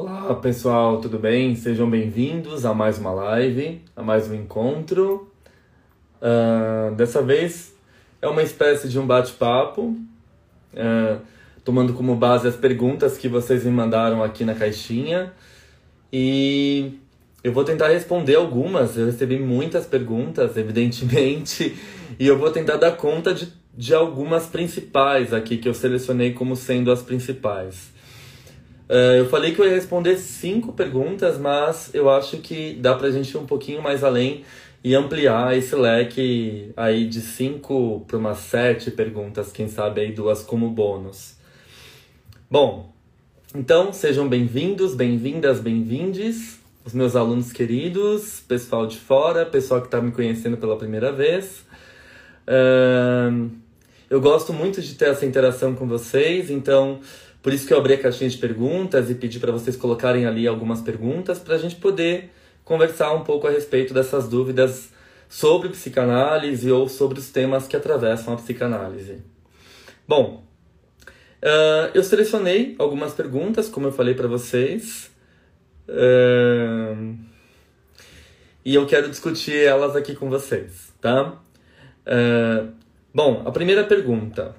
Olá pessoal, tudo bem? Sejam bem-vindos a mais uma live, a mais um encontro. Uh, dessa vez é uma espécie de um bate-papo, uh, tomando como base as perguntas que vocês me mandaram aqui na caixinha. E eu vou tentar responder algumas, eu recebi muitas perguntas, evidentemente, e eu vou tentar dar conta de, de algumas principais aqui que eu selecionei como sendo as principais. Uh, eu falei que eu ia responder cinco perguntas, mas eu acho que dá pra gente ir um pouquinho mais além e ampliar esse leque aí de cinco para umas sete perguntas, quem sabe aí duas como bônus. Bom, então sejam bem-vindos, bem-vindas, bem-vindes, os meus alunos queridos, pessoal de fora, pessoal que está me conhecendo pela primeira vez. Uh, eu gosto muito de ter essa interação com vocês, então por isso que eu abri a caixinha de perguntas e pedi para vocês colocarem ali algumas perguntas para a gente poder conversar um pouco a respeito dessas dúvidas sobre psicanálise ou sobre os temas que atravessam a psicanálise. Bom, uh, eu selecionei algumas perguntas, como eu falei para vocês, uh, e eu quero discutir elas aqui com vocês, tá? Uh, bom, a primeira pergunta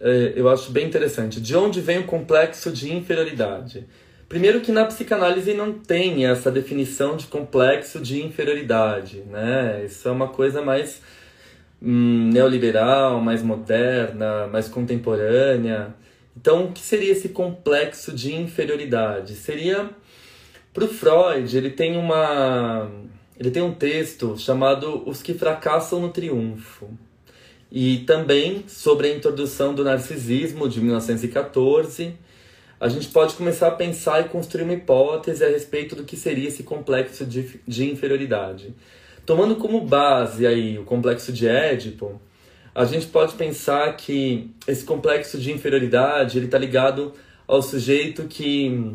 eu acho bem interessante. De onde vem o complexo de inferioridade? Primeiro que na psicanálise não tem essa definição de complexo de inferioridade, né? Isso é uma coisa mais hum, neoliberal, mais moderna, mais contemporânea. Então, o que seria esse complexo de inferioridade? Seria para o Freud, ele tem uma ele tem um texto chamado Os que fracassam no triunfo e também sobre a introdução do narcisismo de 1914, a gente pode começar a pensar e construir uma hipótese a respeito do que seria esse complexo de, de inferioridade. Tomando como base aí o complexo de Édipo, a gente pode pensar que esse complexo de inferioridade ele está ligado ao sujeito que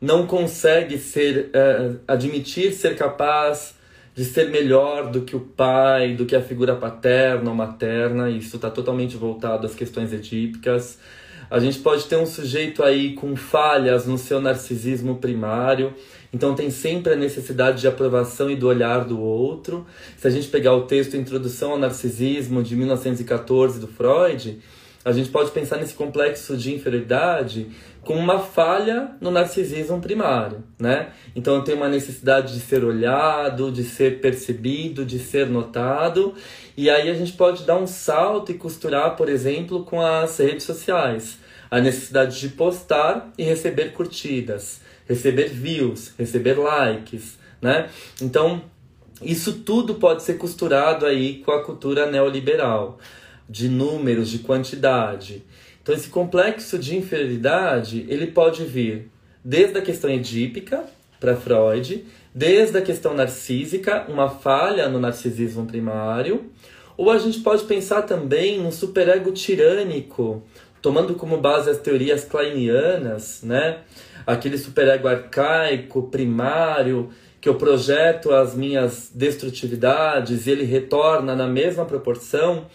não consegue ser é, admitir ser capaz de ser melhor do que o pai, do que a figura paterna ou materna, isso está totalmente voltado às questões edípicas. A gente pode ter um sujeito aí com falhas no seu narcisismo primário, então tem sempre a necessidade de aprovação e do olhar do outro. Se a gente pegar o texto Introdução ao Narcisismo de 1914 do Freud, a gente pode pensar nesse complexo de inferioridade como uma falha no narcisismo primário, né? Então eu tenho uma necessidade de ser olhado, de ser percebido, de ser notado, e aí a gente pode dar um salto e costurar, por exemplo, com as redes sociais, a necessidade de postar e receber curtidas, receber views, receber likes, né? Então isso tudo pode ser costurado aí com a cultura neoliberal, de números, de quantidade. Então esse complexo de inferioridade, ele pode vir desde a questão edípica para Freud, desde a questão narcísica, uma falha no narcisismo primário, ou a gente pode pensar também no superego tirânico, tomando como base as teorias kleinianas, né? Aquele superego arcaico, primário, que eu projeto as minhas destrutividades e ele retorna na mesma proporção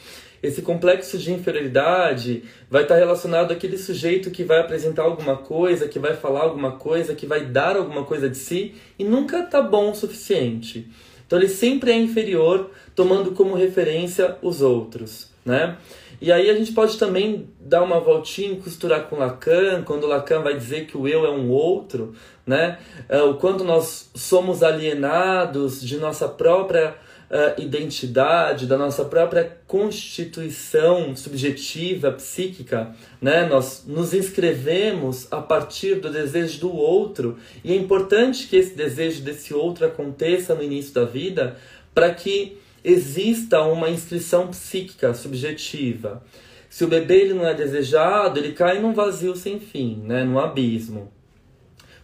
esse complexo de inferioridade vai estar relacionado àquele sujeito que vai apresentar alguma coisa, que vai falar alguma coisa, que vai dar alguma coisa de si e nunca tá bom o suficiente. Então ele sempre é inferior, tomando como referência os outros, né? E aí a gente pode também dar uma voltinha costurar com Lacan, quando Lacan vai dizer que o eu é um outro, né? É, o quanto nós somos alienados de nossa própria uh, identidade, da nossa própria constituição subjetiva, psíquica, né? Nós nos inscrevemos a partir do desejo do outro e é importante que esse desejo desse outro aconteça no início da vida para que exista uma inscrição psíquica subjetiva. Se o bebê ele não é desejado, ele cai num vazio sem fim, né? num abismo.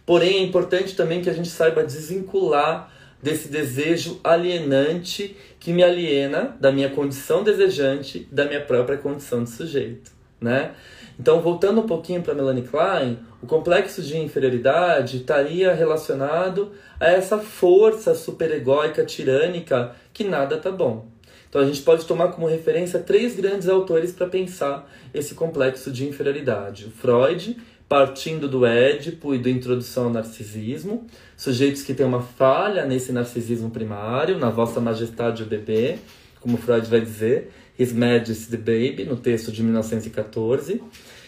Porém, é importante também que a gente saiba desvincular desse desejo alienante que me aliena da minha condição desejante, da minha própria condição de sujeito, né? Então, voltando um pouquinho para Melanie Klein, o complexo de inferioridade estaria relacionado a essa força superegóica tirânica que nada tá bom. Então, a gente pode tomar como referência três grandes autores para pensar esse complexo de inferioridade: o Freud, partindo do Édipo e do Introdução ao Narcisismo, sujeitos que têm uma falha nesse narcisismo primário, na vossa majestade o bebê, como Freud vai dizer, His Majesty the Baby, no texto de 1914.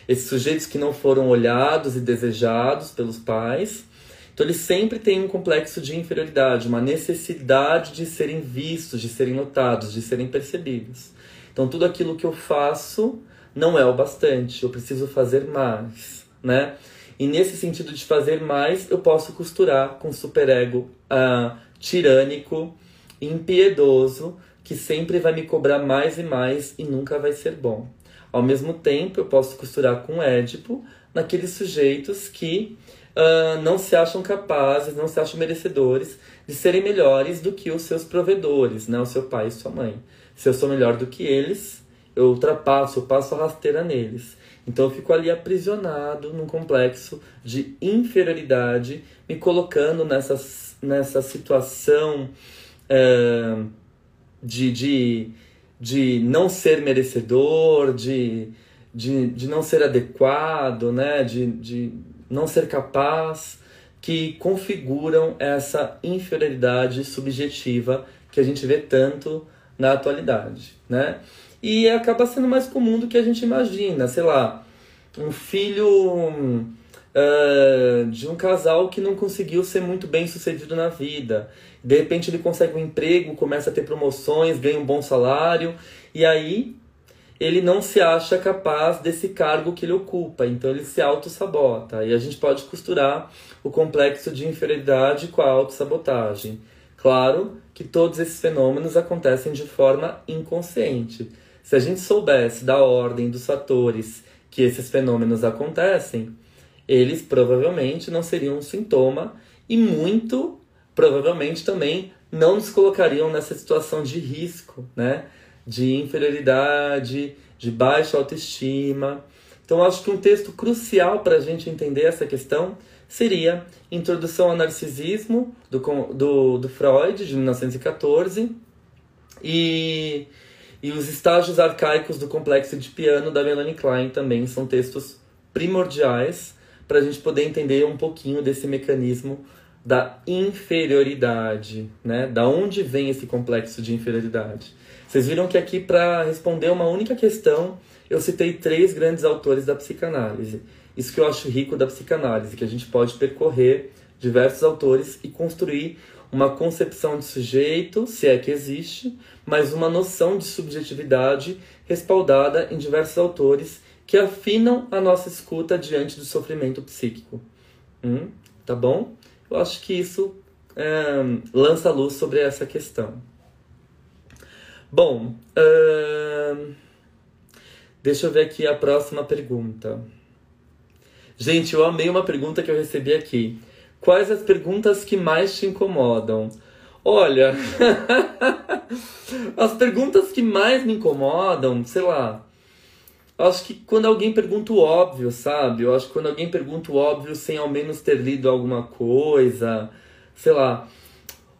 Esses sujeitos que não foram olhados e desejados pelos pais. Então, eles sempre têm um complexo de inferioridade, uma necessidade de serem vistos, de serem notados, de serem percebidos. Então, tudo aquilo que eu faço não é o bastante, eu preciso fazer mais né? E nesse sentido de fazer mais, eu posso costurar com superego uh, tirânico, impiedoso, que sempre vai me cobrar mais e mais e nunca vai ser bom. Ao mesmo tempo, eu posso costurar com Édipo naqueles sujeitos que uh, não se acham capazes, não se acham merecedores de serem melhores do que os seus provedores, né? o seu pai e sua mãe. Se eu sou melhor do que eles, eu ultrapasso, eu passo a rasteira neles. Então eu fico ali aprisionado num complexo de inferioridade, me colocando nessa, nessa situação é, de, de, de não ser merecedor, de, de, de não ser adequado, né? de, de não ser capaz, que configuram essa inferioridade subjetiva que a gente vê tanto na atualidade. Né? E acaba sendo mais comum do que a gente imagina. Sei lá, um filho uh, de um casal que não conseguiu ser muito bem sucedido na vida. De repente ele consegue um emprego, começa a ter promoções, ganha um bom salário, e aí ele não se acha capaz desse cargo que ele ocupa, então ele se auto-sabota. E a gente pode costurar o complexo de inferioridade com a auto-sabotagem. Claro que todos esses fenômenos acontecem de forma inconsciente. Se a gente soubesse da ordem dos fatores que esses fenômenos acontecem, eles provavelmente não seriam um sintoma e muito provavelmente também não nos colocariam nessa situação de risco, né? De inferioridade, de baixa autoestima. Então, acho que um texto crucial para a gente entender essa questão seria Introdução ao Narcisismo, do, do, do Freud, de 1914, e e os estágios arcaicos do complexo de piano da Melanie Klein também são textos primordiais para a gente poder entender um pouquinho desse mecanismo da inferioridade, né? Da onde vem esse complexo de inferioridade? Vocês viram que aqui para responder uma única questão, eu citei três grandes autores da psicanálise. Isso que eu acho rico da psicanálise, que a gente pode percorrer diversos autores e construir uma concepção de sujeito, se é que existe, mas uma noção de subjetividade respaldada em diversos autores que afinam a nossa escuta diante do sofrimento psíquico. Hum, tá bom? Eu acho que isso é, lança luz sobre essa questão. Bom, uh, deixa eu ver aqui a próxima pergunta. Gente, eu amei uma pergunta que eu recebi aqui. Quais as perguntas que mais te incomodam? Olha, as perguntas que mais me incomodam, sei lá. Acho que quando alguém pergunta o óbvio, sabe? Eu acho que quando alguém pergunta o óbvio sem ao menos ter lido alguma coisa, sei lá.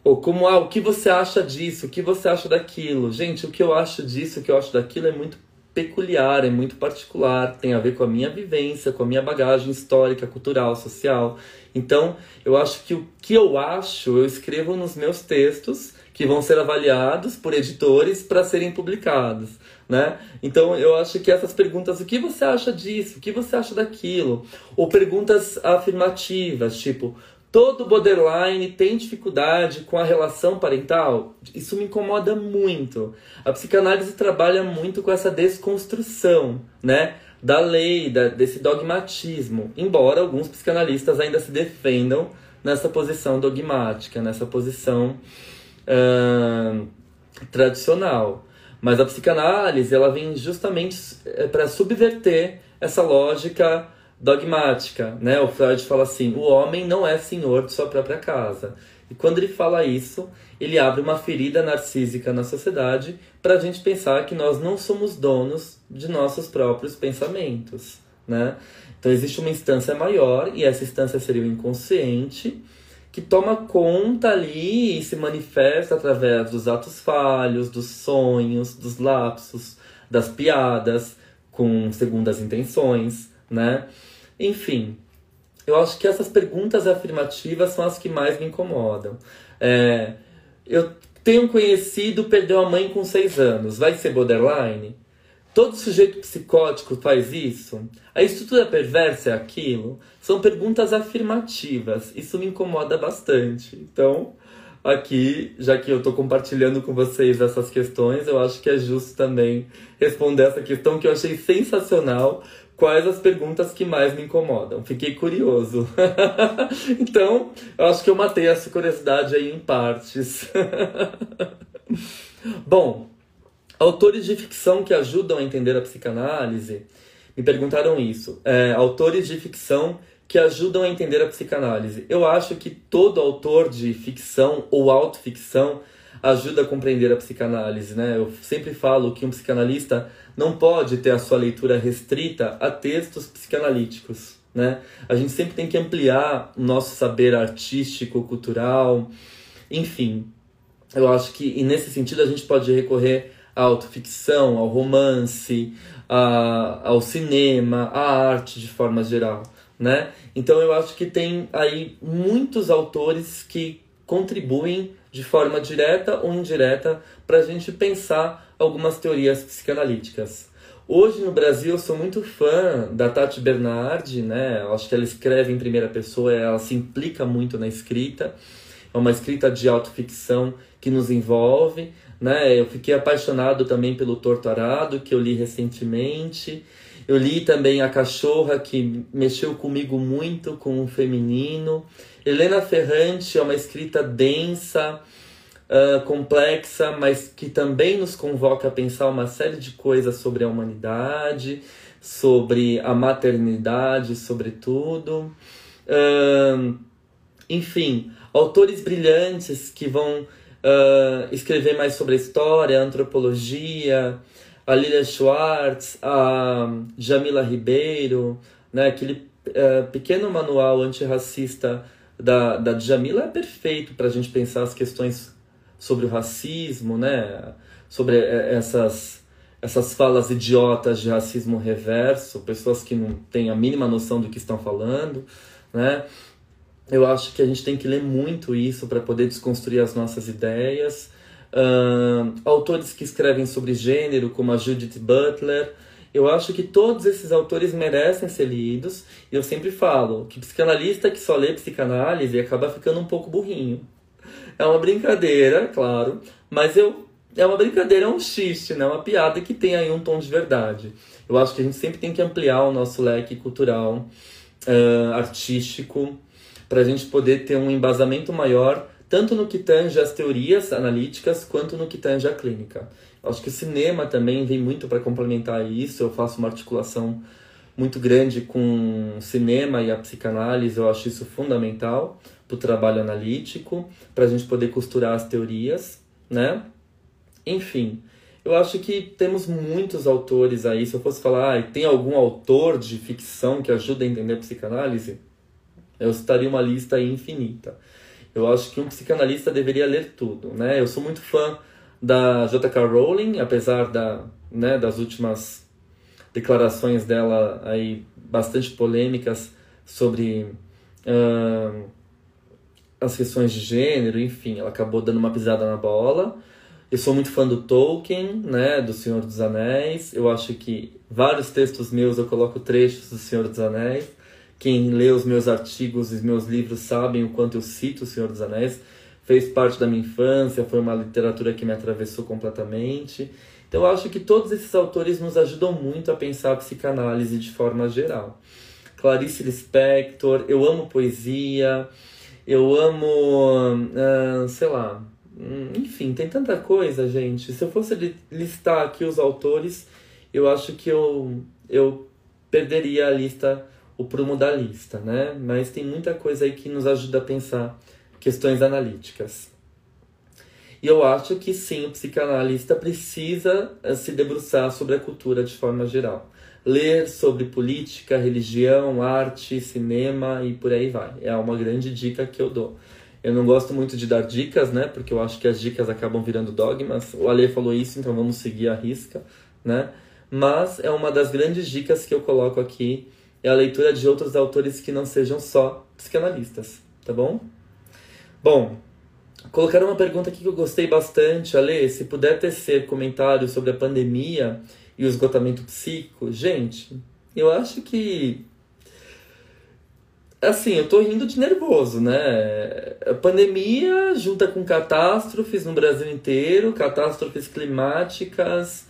Ou como, ah, o que você acha disso? O que você acha daquilo? Gente, o que eu acho disso, o que eu acho daquilo é muito peculiar, é muito particular, tem a ver com a minha vivência, com a minha bagagem histórica, cultural, social. Então, eu acho que o que eu acho, eu escrevo nos meus textos, que vão ser avaliados por editores para serem publicados, né? Então eu acho que essas perguntas, o que você acha disso? O que você acha daquilo? Ou perguntas afirmativas, tipo, todo borderline tem dificuldade com a relação parental? Isso me incomoda muito. A psicanálise trabalha muito com essa desconstrução, né? Da lei, da, desse dogmatismo. Embora alguns psicanalistas ainda se defendam nessa posição dogmática, nessa posição uh, tradicional. Mas a psicanálise ela vem justamente eh, para subverter essa lógica dogmática, né? O Freud fala assim: o homem não é senhor de sua própria casa. E quando ele fala isso, ele abre uma ferida narcísica na sociedade para a gente pensar que nós não somos donos de nossos próprios pensamentos, né? Então existe uma instância maior e essa instância seria o inconsciente que toma conta ali e se manifesta através dos atos falhos, dos sonhos, dos lapsos, das piadas com segundas intenções, né? Enfim, eu acho que essas perguntas afirmativas são as que mais me incomodam. É, eu tenho conhecido perdeu a mãe com seis anos, vai ser borderline? Todo sujeito psicótico faz isso? A estrutura perversa é aquilo? São perguntas afirmativas. Isso me incomoda bastante. Então, aqui, já que eu estou compartilhando com vocês essas questões, eu acho que é justo também responder essa questão que eu achei sensacional, quais as perguntas que mais me incomodam. Fiquei curioso. então, eu acho que eu matei essa curiosidade aí em partes. Bom, autores de ficção que ajudam a entender a psicanálise me perguntaram isso. É, autores de ficção que ajudam a entender a psicanálise. Eu acho que todo autor de ficção ou autoficção ajuda a compreender a psicanálise, né? Eu sempre falo que um psicanalista não pode ter a sua leitura restrita a textos psicanalíticos, né? A gente sempre tem que ampliar o nosso saber artístico, cultural, enfim. Eu acho que nesse sentido a gente pode recorrer à autoficção, ao romance, a, ao cinema, à arte de forma geral, né? Então eu acho que tem aí muitos autores que contribuem de forma direta ou indireta para a gente pensar algumas teorias psicanalíticas. Hoje no Brasil eu sou muito fã da Tati Bernardi, né? Eu acho que ela escreve em primeira pessoa, ela se implica muito na escrita. É uma escrita de autoficção que nos envolve, né? Eu fiquei apaixonado também pelo Torturado, que eu li recentemente. Eu li também A Cachorra, que mexeu comigo muito com o feminino. Helena Ferrante é uma escrita densa, uh, complexa, mas que também nos convoca a pensar uma série de coisas sobre a humanidade, sobre a maternidade, sobretudo. Uh, enfim, autores brilhantes que vão uh, escrever mais sobre a história, a antropologia, a Lilia Schwartz, a Jamila Ribeiro, né, aquele uh, pequeno manual antirracista da, da Jamila é perfeito para a gente pensar as questões sobre o racismo, né? Sobre é, essas, essas falas idiotas de racismo reverso, pessoas que não têm a mínima noção do que estão falando, né? Eu acho que a gente tem que ler muito isso para poder desconstruir as nossas ideias. Uh, autores que escrevem sobre gênero, como a Judith Butler, eu acho que todos esses autores merecem ser lidos. E eu sempre falo que psicanalista que só lê psicanálise acaba ficando um pouco burrinho. É uma brincadeira, claro, mas eu é uma brincadeira, é um xiste, né? Uma piada que tem aí um tom de verdade. Eu acho que a gente sempre tem que ampliar o nosso leque cultural, uh, artístico, para a gente poder ter um embasamento maior, tanto no que tange as teorias analíticas, quanto no que tange a clínica. Eu acho que o cinema também vem muito para complementar isso. Eu faço uma articulação muito grande com cinema e a psicanálise, eu acho isso fundamental para o trabalho analítico, para a gente poder costurar as teorias, né? Enfim, eu acho que temos muitos autores aí. Se eu fosse falar, ah, tem algum autor de ficção que ajuda a entender a psicanálise, eu citaria uma lista infinita. Eu acho que um psicanalista deveria ler tudo, né? Eu sou muito fã da J.K. Rowling, apesar da, né, das últimas declarações dela aí bastante polêmicas sobre uh, as questões de gênero, enfim, ela acabou dando uma pisada na bola. Eu sou muito fã do Tolkien, né, do Senhor dos Anéis. Eu acho que vários textos meus eu coloco trechos do Senhor dos Anéis. Quem lê os meus artigos e meus livros sabem o quanto eu cito o Senhor dos Anéis. Fez parte da minha infância, foi uma literatura que me atravessou completamente. Então eu acho que todos esses autores nos ajudam muito a pensar a psicanálise de forma geral. Clarice Lispector, eu amo poesia, eu amo, uh, sei lá, hum, enfim, tem tanta coisa, gente. Se eu fosse listar aqui os autores, eu acho que eu, eu perderia a lista, o prumo da lista, né? Mas tem muita coisa aí que nos ajuda a pensar questões analíticas. E eu acho que sim, o psicanalista precisa eh, se debruçar sobre a cultura de forma geral. Ler sobre política, religião, arte, cinema e por aí vai. É uma grande dica que eu dou. Eu não gosto muito de dar dicas, né? Porque eu acho que as dicas acabam virando dogmas. O Ale falou isso, então vamos seguir a risca, né? Mas é uma das grandes dicas que eu coloco aqui é a leitura de outros autores que não sejam só psicanalistas, tá bom? Bom, Colocaram uma pergunta aqui que eu gostei bastante, Ale, se puder tecer comentários sobre a pandemia e o esgotamento psíquico. Gente, eu acho que assim, eu tô rindo de nervoso, né? A pandemia junta com catástrofes no Brasil inteiro, catástrofes climáticas,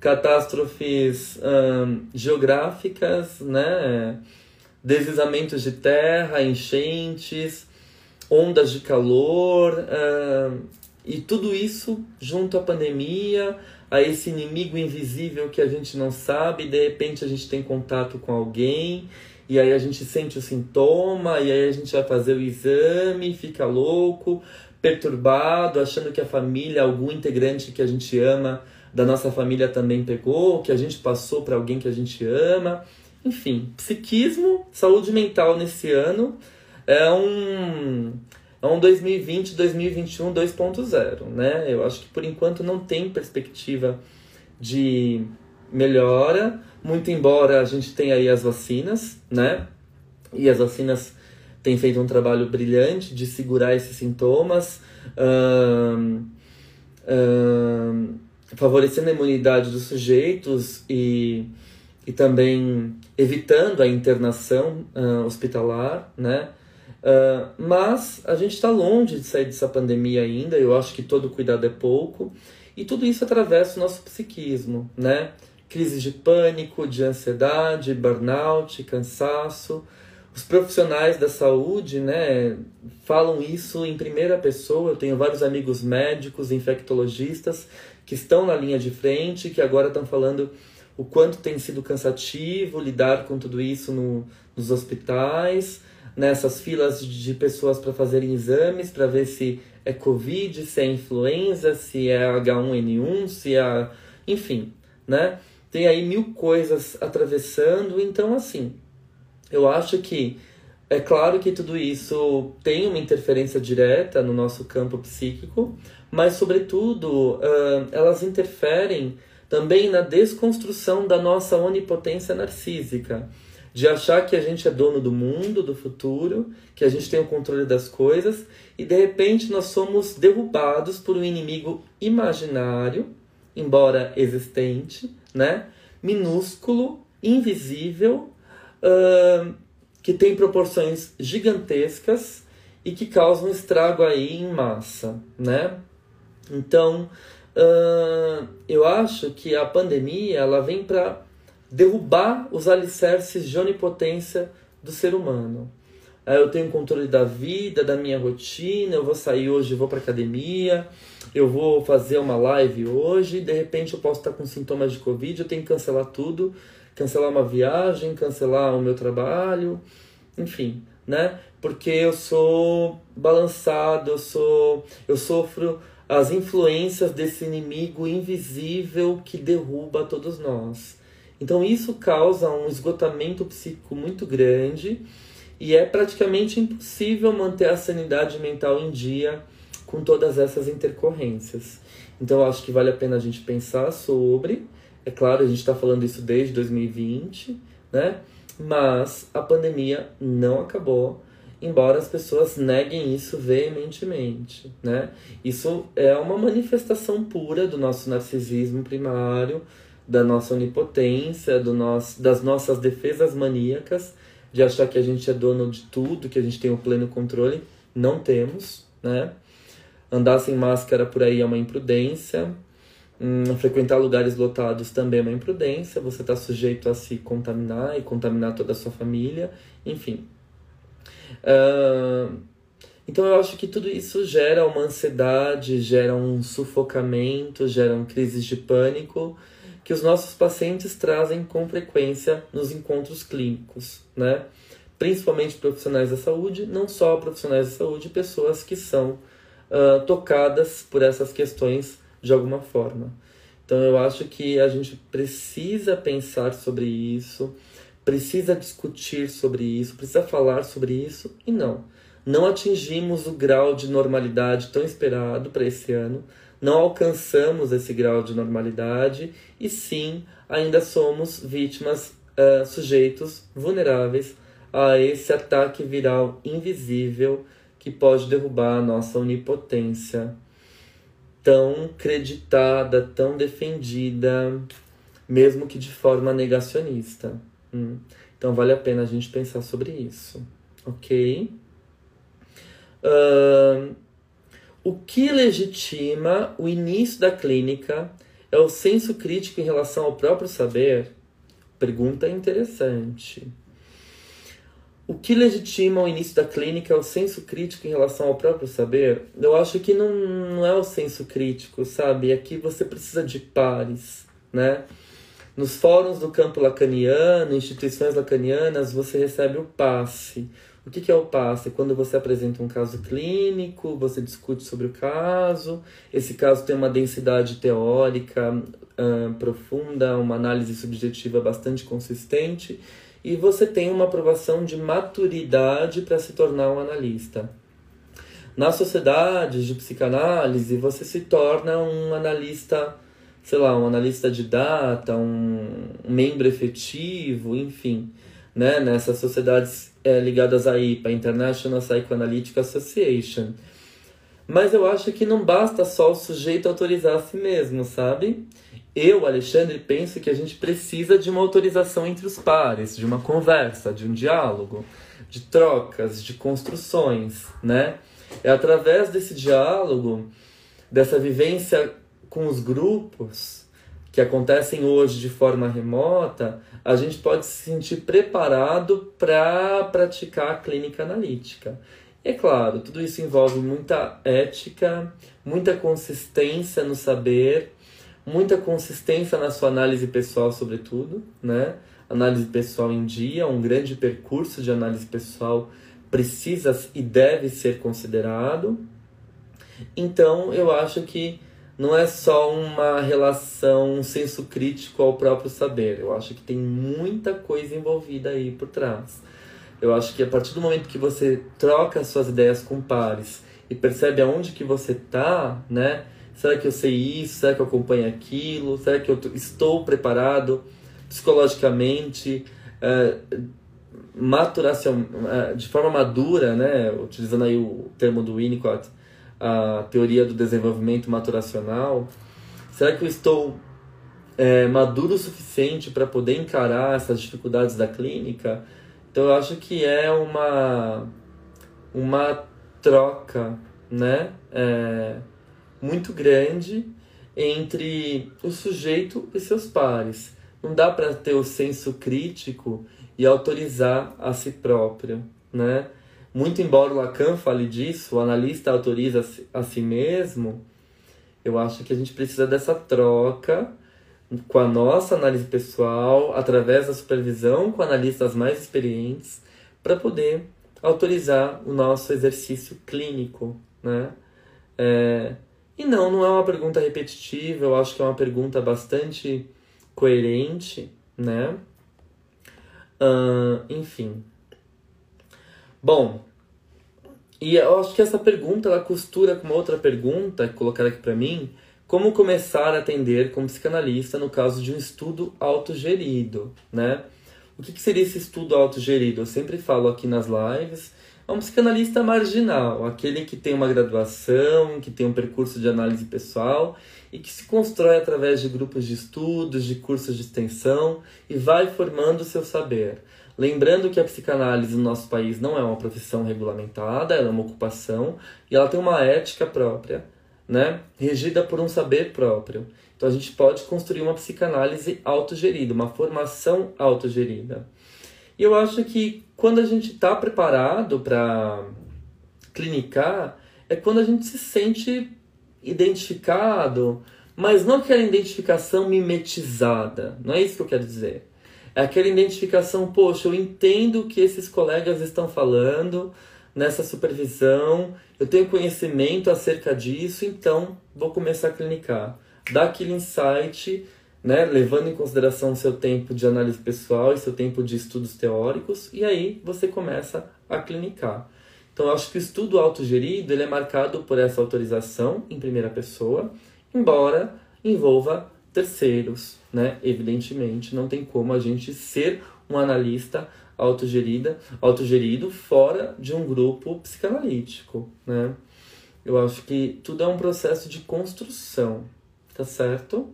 catástrofes hum, geográficas, né? Deslizamentos de terra, enchentes, ondas de calor uh, e tudo isso junto à pandemia, a esse inimigo invisível que a gente não sabe, de repente a gente tem contato com alguém e aí a gente sente o sintoma e aí a gente vai fazer o exame, fica louco, perturbado, achando que a família, algum integrante que a gente ama da nossa família também pegou, que a gente passou para alguém que a gente ama. Enfim, psiquismo, saúde mental nesse ano é um, é um 2020, 2021 2.0, né? Eu acho que por enquanto não tem perspectiva de melhora, muito embora a gente tenha aí as vacinas, né? E as vacinas têm feito um trabalho brilhante de segurar esses sintomas, um, um, favorecendo a imunidade dos sujeitos e, e também evitando a internação uh, hospitalar, né? Uh, mas a gente está longe de sair dessa pandemia ainda, eu acho que todo cuidado é pouco, e tudo isso atravessa o nosso psiquismo, né? Crises de pânico, de ansiedade, burnout, cansaço. Os profissionais da saúde, né, falam isso em primeira pessoa. Eu tenho vários amigos médicos, infectologistas, que estão na linha de frente, que agora estão falando o quanto tem sido cansativo lidar com tudo isso no, nos hospitais nessas filas de pessoas para fazerem exames para ver se é Covid, se é influenza, se é H1N1, se é. Enfim, né? Tem aí mil coisas atravessando, então, assim, eu acho que é claro que tudo isso tem uma interferência direta no nosso campo psíquico, mas, sobretudo, uh, elas interferem também na desconstrução da nossa onipotência narcísica de achar que a gente é dono do mundo, do futuro, que a gente tem o controle das coisas e de repente nós somos derrubados por um inimigo imaginário, embora existente, né? minúsculo, invisível, uh, que tem proporções gigantescas e que causa um estrago aí em massa, né? Então, uh, eu acho que a pandemia ela vem para derrubar os alicerces de onipotência do ser humano. Eu tenho controle da vida, da minha rotina, eu vou sair hoje, vou para academia, eu vou fazer uma live hoje, de repente eu posso estar com sintomas de Covid, eu tenho que cancelar tudo, cancelar uma viagem, cancelar o meu trabalho, enfim, né? Porque eu sou balançado, eu sou eu sofro as influências desse inimigo invisível que derruba todos nós. Então isso causa um esgotamento psíquico muito grande e é praticamente impossível manter a sanidade mental em dia com todas essas intercorrências. Então acho que vale a pena a gente pensar sobre. É claro, a gente está falando isso desde 2020, né? Mas a pandemia não acabou embora as pessoas neguem isso veementemente, né? Isso é uma manifestação pura do nosso narcisismo primário, da nossa onipotência, do nosso, das nossas defesas maníacas, de achar que a gente é dono de tudo, que a gente tem o pleno controle. Não temos, né? Andar sem máscara por aí é uma imprudência. Hum, frequentar lugares lotados também é uma imprudência. Você está sujeito a se contaminar e contaminar toda a sua família. Enfim, Uh, então eu acho que tudo isso gera uma ansiedade, gera um sufocamento, geram crises de pânico que os nossos pacientes trazem com frequência nos encontros clínicos, né? Principalmente profissionais da saúde, não só profissionais da saúde, pessoas que são uh, tocadas por essas questões de alguma forma. Então eu acho que a gente precisa pensar sobre isso, precisa discutir sobre isso, precisa falar sobre isso e não. Não atingimos o grau de normalidade tão esperado para esse ano, não alcançamos esse grau de normalidade e sim ainda somos vítimas, uh, sujeitos vulneráveis a esse ataque viral invisível que pode derrubar a nossa onipotência tão creditada, tão defendida, mesmo que de forma negacionista. Hum. Então vale a pena a gente pensar sobre isso, ok? Uh, o que legitima o início da clínica é o senso crítico em relação ao próprio saber? Pergunta interessante. O que legitima o início da clínica é o senso crítico em relação ao próprio saber? Eu acho que não, não é o senso crítico, sabe? Aqui você precisa de pares, né? Nos fóruns do campo lacaniano, instituições lacanianas, você recebe o passe. O que, que é o passe? Quando você apresenta um caso clínico, você discute sobre o caso, esse caso tem uma densidade teórica uh, profunda, uma análise subjetiva bastante consistente, e você tem uma aprovação de maturidade para se tornar um analista. Na sociedade de psicanálise, você se torna um analista sei lá, um analista de data, um, membro efetivo, enfim, né, nessas sociedades é, ligadas à IPA, International Psychoanalytic Association. Mas eu acho que não basta só o sujeito autorizar a si mesmo, sabe? Eu, Alexandre, penso que a gente precisa de uma autorização entre os pares, de uma conversa, de um diálogo, de trocas, de construções, né? É através desse diálogo, dessa vivência com os grupos que acontecem hoje de forma remota, a gente pode se sentir preparado para praticar a clínica analítica. E é claro, tudo isso envolve muita ética, muita consistência no saber, muita consistência na sua análise pessoal, sobretudo, né? Análise pessoal em dia, um grande percurso de análise pessoal precisa e deve ser considerado. Então, eu acho que não é só uma relação, um senso crítico ao próprio saber. Eu acho que tem muita coisa envolvida aí por trás. Eu acho que a partir do momento que você troca suas ideias com pares e percebe aonde que você tá, né? Será que eu sei isso? Será que eu acompanho aquilo? Será que eu estou preparado psicologicamente, uh, maturação, uh, de forma madura, né? Utilizando aí o termo do Winnicott, a teoria do desenvolvimento maturacional? Será que eu estou é, maduro o suficiente para poder encarar essas dificuldades da clínica? Então eu acho que é uma, uma troca né? É, muito grande entre o sujeito e seus pares. Não dá para ter o senso crítico e autorizar a si próprio, né? Muito embora o Lacan fale disso, o analista autoriza a si mesmo, eu acho que a gente precisa dessa troca com a nossa análise pessoal, através da supervisão com analistas mais experientes, para poder autorizar o nosso exercício clínico, né? É... E não, não é uma pergunta repetitiva, eu acho que é uma pergunta bastante coerente, né? Uh, enfim, Bom, e eu acho que essa pergunta ela costura com uma outra pergunta colocada aqui para mim, como começar a atender como psicanalista no caso de um estudo autogerido, né? O que, que seria esse estudo autogerido? Eu sempre falo aqui nas lives, é um psicanalista marginal, aquele que tem uma graduação, que tem um percurso de análise pessoal e que se constrói através de grupos de estudos, de cursos de extensão e vai formando o seu saber. Lembrando que a psicanálise no nosso país não é uma profissão regulamentada, ela é uma ocupação e ela tem uma ética própria, né? regida por um saber próprio. Então a gente pode construir uma psicanálise autogerida, uma formação autogerida. E eu acho que quando a gente está preparado para clinicar, é quando a gente se sente identificado, mas não aquela identificação mimetizada. Não é isso que eu quero dizer. É aquela identificação, poxa, eu entendo o que esses colegas estão falando nessa supervisão, eu tenho conhecimento acerca disso, então vou começar a clinicar. Dá aquele insight, né, levando em consideração o seu tempo de análise pessoal e seu tempo de estudos teóricos, e aí você começa a clinicar. Então, eu acho que o estudo autogerido ele é marcado por essa autorização em primeira pessoa, embora envolva terceiros, né? Evidentemente, não tem como a gente ser um analista autogerida, autogerido fora de um grupo psicanalítico, né? Eu acho que tudo é um processo de construção, tá certo?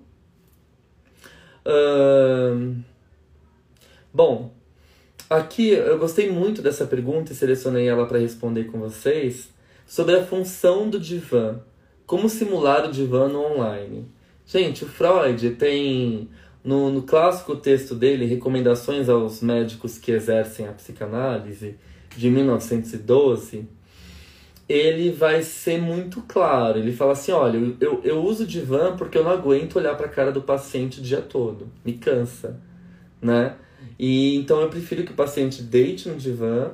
Hum... Bom, aqui eu gostei muito dessa pergunta e selecionei ela para responder com vocês sobre a função do divã. Como simular o divã no online? Gente, o Freud tem no, no clássico texto dele, Recomendações aos Médicos que Exercem a Psicanálise, de 1912, ele vai ser muito claro. Ele fala assim: olha, eu, eu uso divã porque eu não aguento olhar para a cara do paciente o dia todo, me cansa, né? E então eu prefiro que o paciente deite no divã,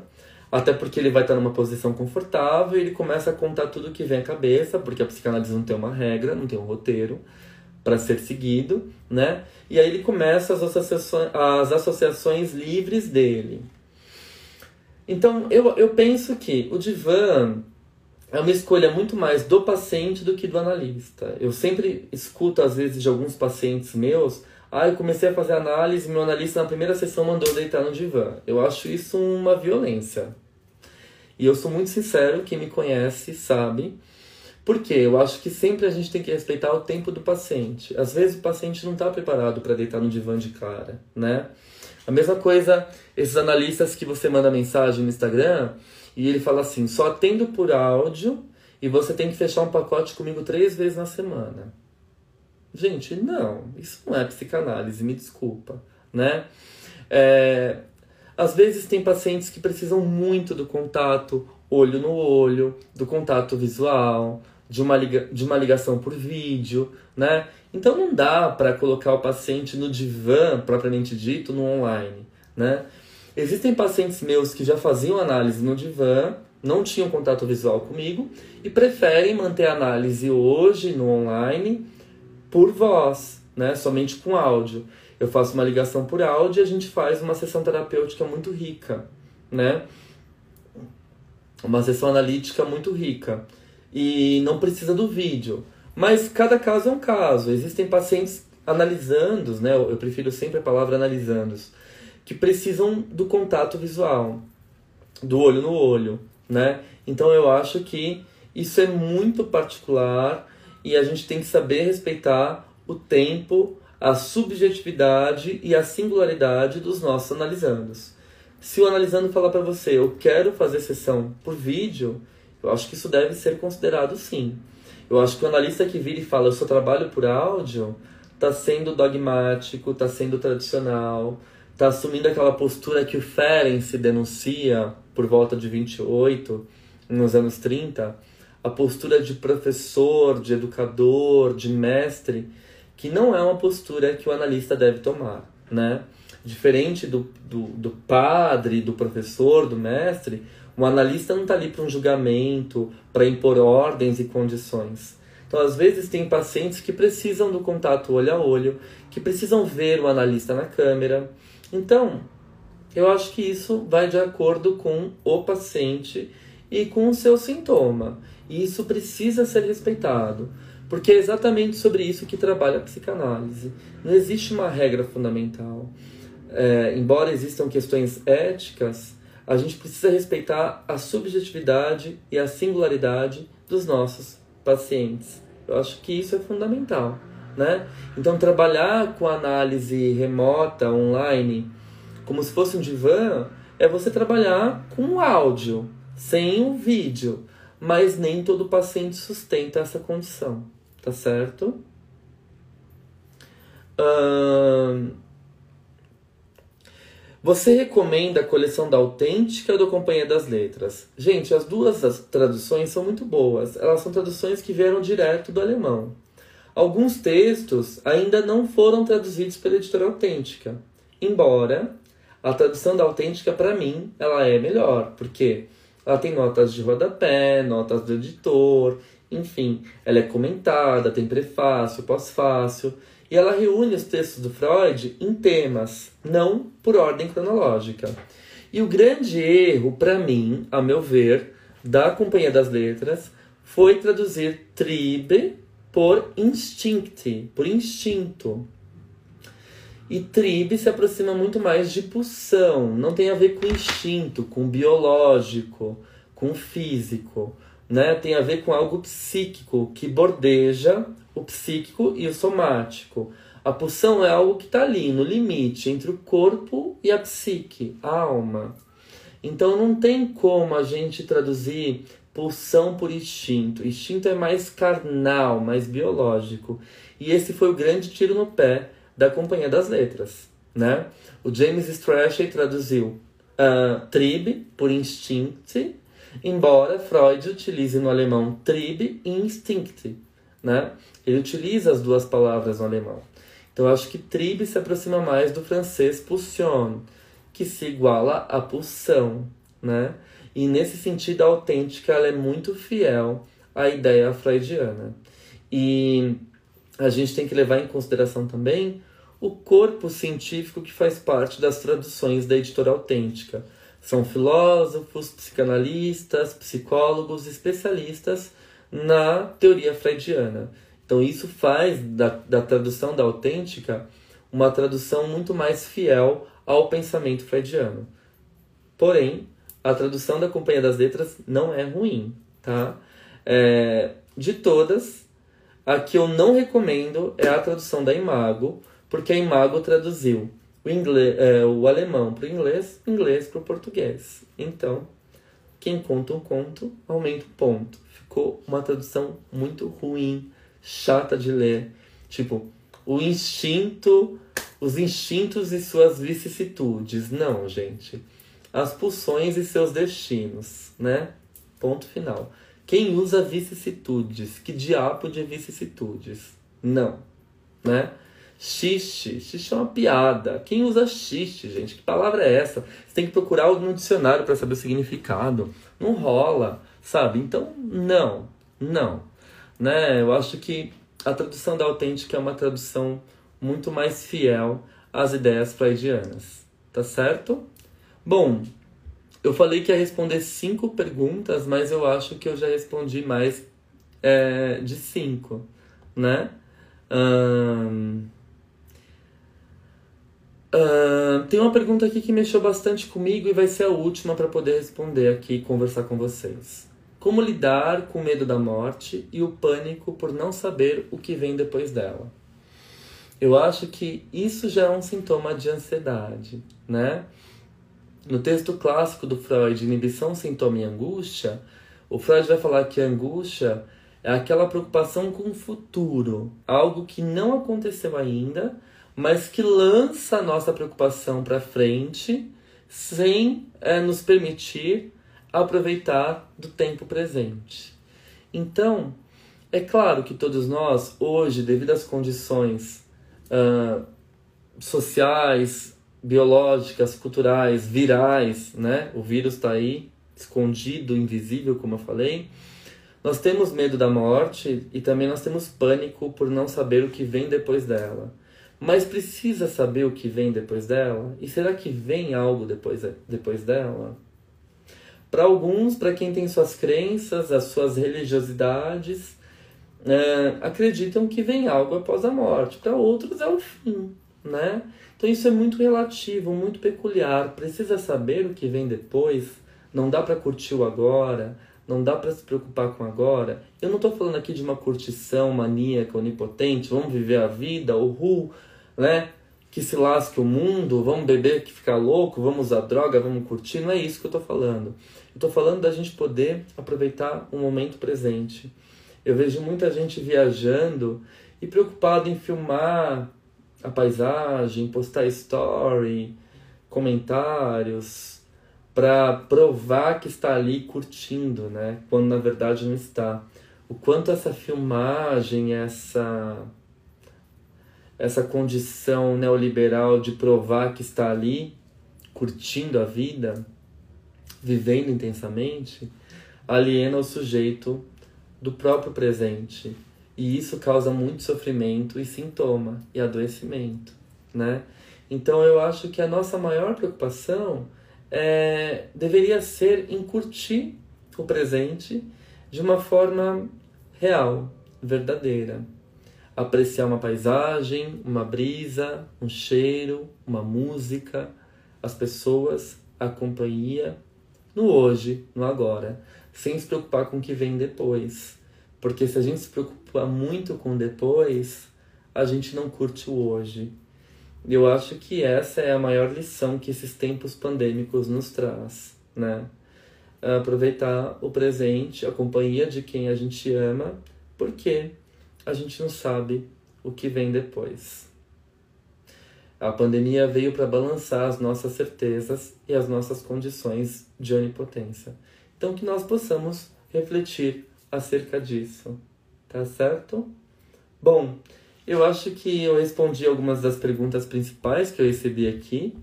até porque ele vai estar numa posição confortável e ele começa a contar tudo que vem à cabeça, porque a psicanálise não tem uma regra, não tem um roteiro para ser seguido, né? E aí ele começa as associações, as associações livres dele. Então eu, eu penso que o divã é uma escolha muito mais do paciente do que do analista. Eu sempre escuto, às vezes, de alguns pacientes meus, ah, eu comecei a fazer análise, meu analista na primeira sessão mandou eu deitar no divã. Eu acho isso uma violência. E eu sou muito sincero, quem me conhece sabe porque eu acho que sempre a gente tem que respeitar o tempo do paciente. Às vezes o paciente não está preparado para deitar no divã de cara, né? A mesma coisa, esses analistas que você manda mensagem no Instagram e ele fala assim: só atendo por áudio e você tem que fechar um pacote comigo três vezes na semana. Gente, não, isso não é psicanálise, me desculpa, né? É, às vezes tem pacientes que precisam muito do contato olho no olho, do contato visual, de uma, liga, de uma ligação por vídeo, né? Então não dá para colocar o paciente no divã, propriamente dito, no online, né? Existem pacientes meus que já faziam análise no divã, não tinham contato visual comigo e preferem manter a análise hoje no online por voz, né? Somente com áudio. Eu faço uma ligação por áudio e a gente faz uma sessão terapêutica muito rica, né? Uma sessão analítica muito rica e não precisa do vídeo. Mas cada caso é um caso. Existem pacientes analisando, né? Eu prefiro sempre a palavra analisando, que precisam do contato visual, do olho no olho, né? Então eu acho que isso é muito particular e a gente tem que saber respeitar o tempo, a subjetividade e a singularidade dos nossos analisandos. Se o analisando falar para você, eu quero fazer sessão por vídeo, eu acho que isso deve ser considerado sim. Eu acho que o analista que vira e fala, eu só trabalho por áudio, está sendo dogmático, está sendo tradicional, está assumindo aquela postura que o Ferenc denuncia por volta de 28, nos anos 30, a postura de professor, de educador, de mestre, que não é uma postura que o analista deve tomar, né? Diferente do, do, do padre, do professor, do mestre, o analista não está ali para um julgamento, para impor ordens e condições. Então, às vezes, tem pacientes que precisam do contato olho a olho, que precisam ver o analista na câmera. Então, eu acho que isso vai de acordo com o paciente e com o seu sintoma. E isso precisa ser respeitado, porque é exatamente sobre isso que trabalha a psicanálise. Não existe uma regra fundamental. É, embora existam questões éticas, a gente precisa respeitar a subjetividade e a singularidade dos nossos pacientes. Eu acho que isso é fundamental, né? Então trabalhar com análise remota, online, como se fosse um divã, é você trabalhar com áudio, sem o vídeo, mas nem todo paciente sustenta essa condição, tá certo? Você recomenda a coleção da Autêntica ou da Companhia das Letras? Gente, as duas as traduções são muito boas. Elas são traduções que vieram direto do alemão. Alguns textos ainda não foram traduzidos pela editora Autêntica, embora a tradução da Autêntica, para mim, ela é melhor, porque ela tem notas de rodapé, notas do editor, enfim, ela é comentada, tem prefácio, pós-fácil, e ela reúne os textos do Freud em temas, não por ordem cronológica. E o grande erro, para mim, a meu ver, da Companhia das Letras, foi traduzir tribe por instinct, por instinto. E tribe se aproxima muito mais de pulsão, não tem a ver com instinto, com biológico, com físico, né? Tem a ver com algo psíquico que bordeja o psíquico e o somático. A pulsão é algo que está ali no limite entre o corpo e a psique, a alma. Então não tem como a gente traduzir pulsão por instinto. Instinto é mais carnal, mais biológico. E esse foi o grande tiro no pé da Companhia das Letras, né? O James Strachey traduziu uh, Trieb por instinct, embora Freud utilize no alemão Trieb e Instinct, né? Ele utiliza as duas palavras no alemão. Então, eu acho que Trieb se aproxima mais do francês pulsion, que se iguala a pulsão, né? E nesse sentido, a autêntica ela é muito fiel à ideia freudiana. E a gente tem que levar em consideração também o corpo científico que faz parte das traduções da editora autêntica. São filósofos, psicanalistas, psicólogos, especialistas na teoria freudiana. Então, isso faz da, da tradução da autêntica uma tradução muito mais fiel ao pensamento freudiano. Porém, a tradução da Companhia das Letras não é ruim, tá? É, de todas, a que eu não recomendo é a tradução da Imago, porque a Imago traduziu o, inglês, é, o alemão para o inglês, inglês para o português. Então, quem conta um conto, aumenta o ponto. Ficou uma tradução muito ruim, chata de ler. Tipo, o instinto, os instintos e suas vicissitudes. Não, gente. As pulsões e seus destinos, né? Ponto final. Quem usa vicissitudes? Que diabo de vicissitudes? Não, né? Xiste, xiste é uma piada. Quem usa xiste, gente? Que palavra é essa? Você tem que procurar no dicionário para saber o significado. Não rola, sabe? Então, não, não. Né? Eu acho que a tradução da autêntica é uma tradução muito mais fiel às ideias freudianas. Tá certo? Bom, eu falei que ia responder cinco perguntas, mas eu acho que eu já respondi mais é, de cinco, né? Tem uma pergunta aqui que mexeu bastante comigo e vai ser a última para poder responder aqui e conversar com vocês. Como lidar com o medo da morte e o pânico por não saber o que vem depois dela? Eu acho que isso já é um sintoma de ansiedade, né? No texto clássico do Freud, Inibição, Sintoma e Angústia, o Freud vai falar que a angústia é aquela preocupação com o futuro, algo que não aconteceu ainda, mas que lança a nossa preocupação para frente sem é, nos permitir aproveitar do tempo presente. Então, é claro que todos nós, hoje, devido às condições uh, sociais, biológicas, culturais, virais, né? O vírus está aí, escondido, invisível, como eu falei. Nós temos medo da morte e também nós temos pânico por não saber o que vem depois dela. Mas precisa saber o que vem depois dela? E será que vem algo depois, depois dela? Para alguns, para quem tem suas crenças, as suas religiosidades, é, acreditam que vem algo após a morte. Para outros é o fim né? Então isso é muito relativo, muito peculiar. Precisa saber o que vem depois. Não dá para curtir o agora, não dá para se preocupar com agora. Eu não estou falando aqui de uma curtição maníaca, onipotente, vamos viver a vida, uhul, né? Que se lasque o mundo, vamos beber que ficar louco, vamos usar droga, vamos curtir. Não é isso que eu estou falando. Eu estou falando da gente poder aproveitar o momento presente. Eu vejo muita gente viajando e preocupado em filmar a paisagem, postar story, comentários, para provar que está ali curtindo, né? Quando na verdade não está. O quanto essa filmagem, essa essa condição neoliberal de provar que está ali curtindo a vida, vivendo intensamente, aliena o sujeito do próprio presente e isso causa muito sofrimento e sintoma e adoecimento, né? Então eu acho que a nossa maior preocupação é, deveria ser em curtir o presente de uma forma real, verdadeira. Apreciar uma paisagem, uma brisa, um cheiro, uma música, as pessoas, a companhia, no hoje, no agora, sem se preocupar com o que vem depois. Porque se a gente se preocupa muito com depois, a gente não curte o hoje. Eu acho que essa é a maior lição que esses tempos pandêmicos nos traz, né? Aproveitar o presente, a companhia de quem a gente ama, porque a gente não sabe o que vem depois. A pandemia veio para balançar as nossas certezas e as nossas condições de onipotência. Então, que nós possamos refletir acerca disso, tá certo? Bom, eu acho que eu respondi algumas das perguntas principais que eu recebi aqui.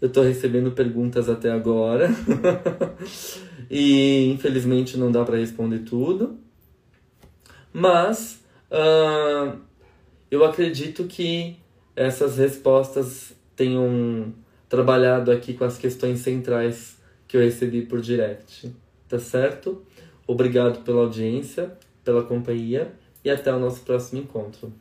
Eu estou recebendo perguntas até agora e infelizmente não dá para responder tudo, mas uh, eu acredito que essas respostas tenham trabalhado aqui com as questões centrais que eu recebi por direct, tá certo? Obrigado pela audiência, pela companhia e até o nosso próximo encontro.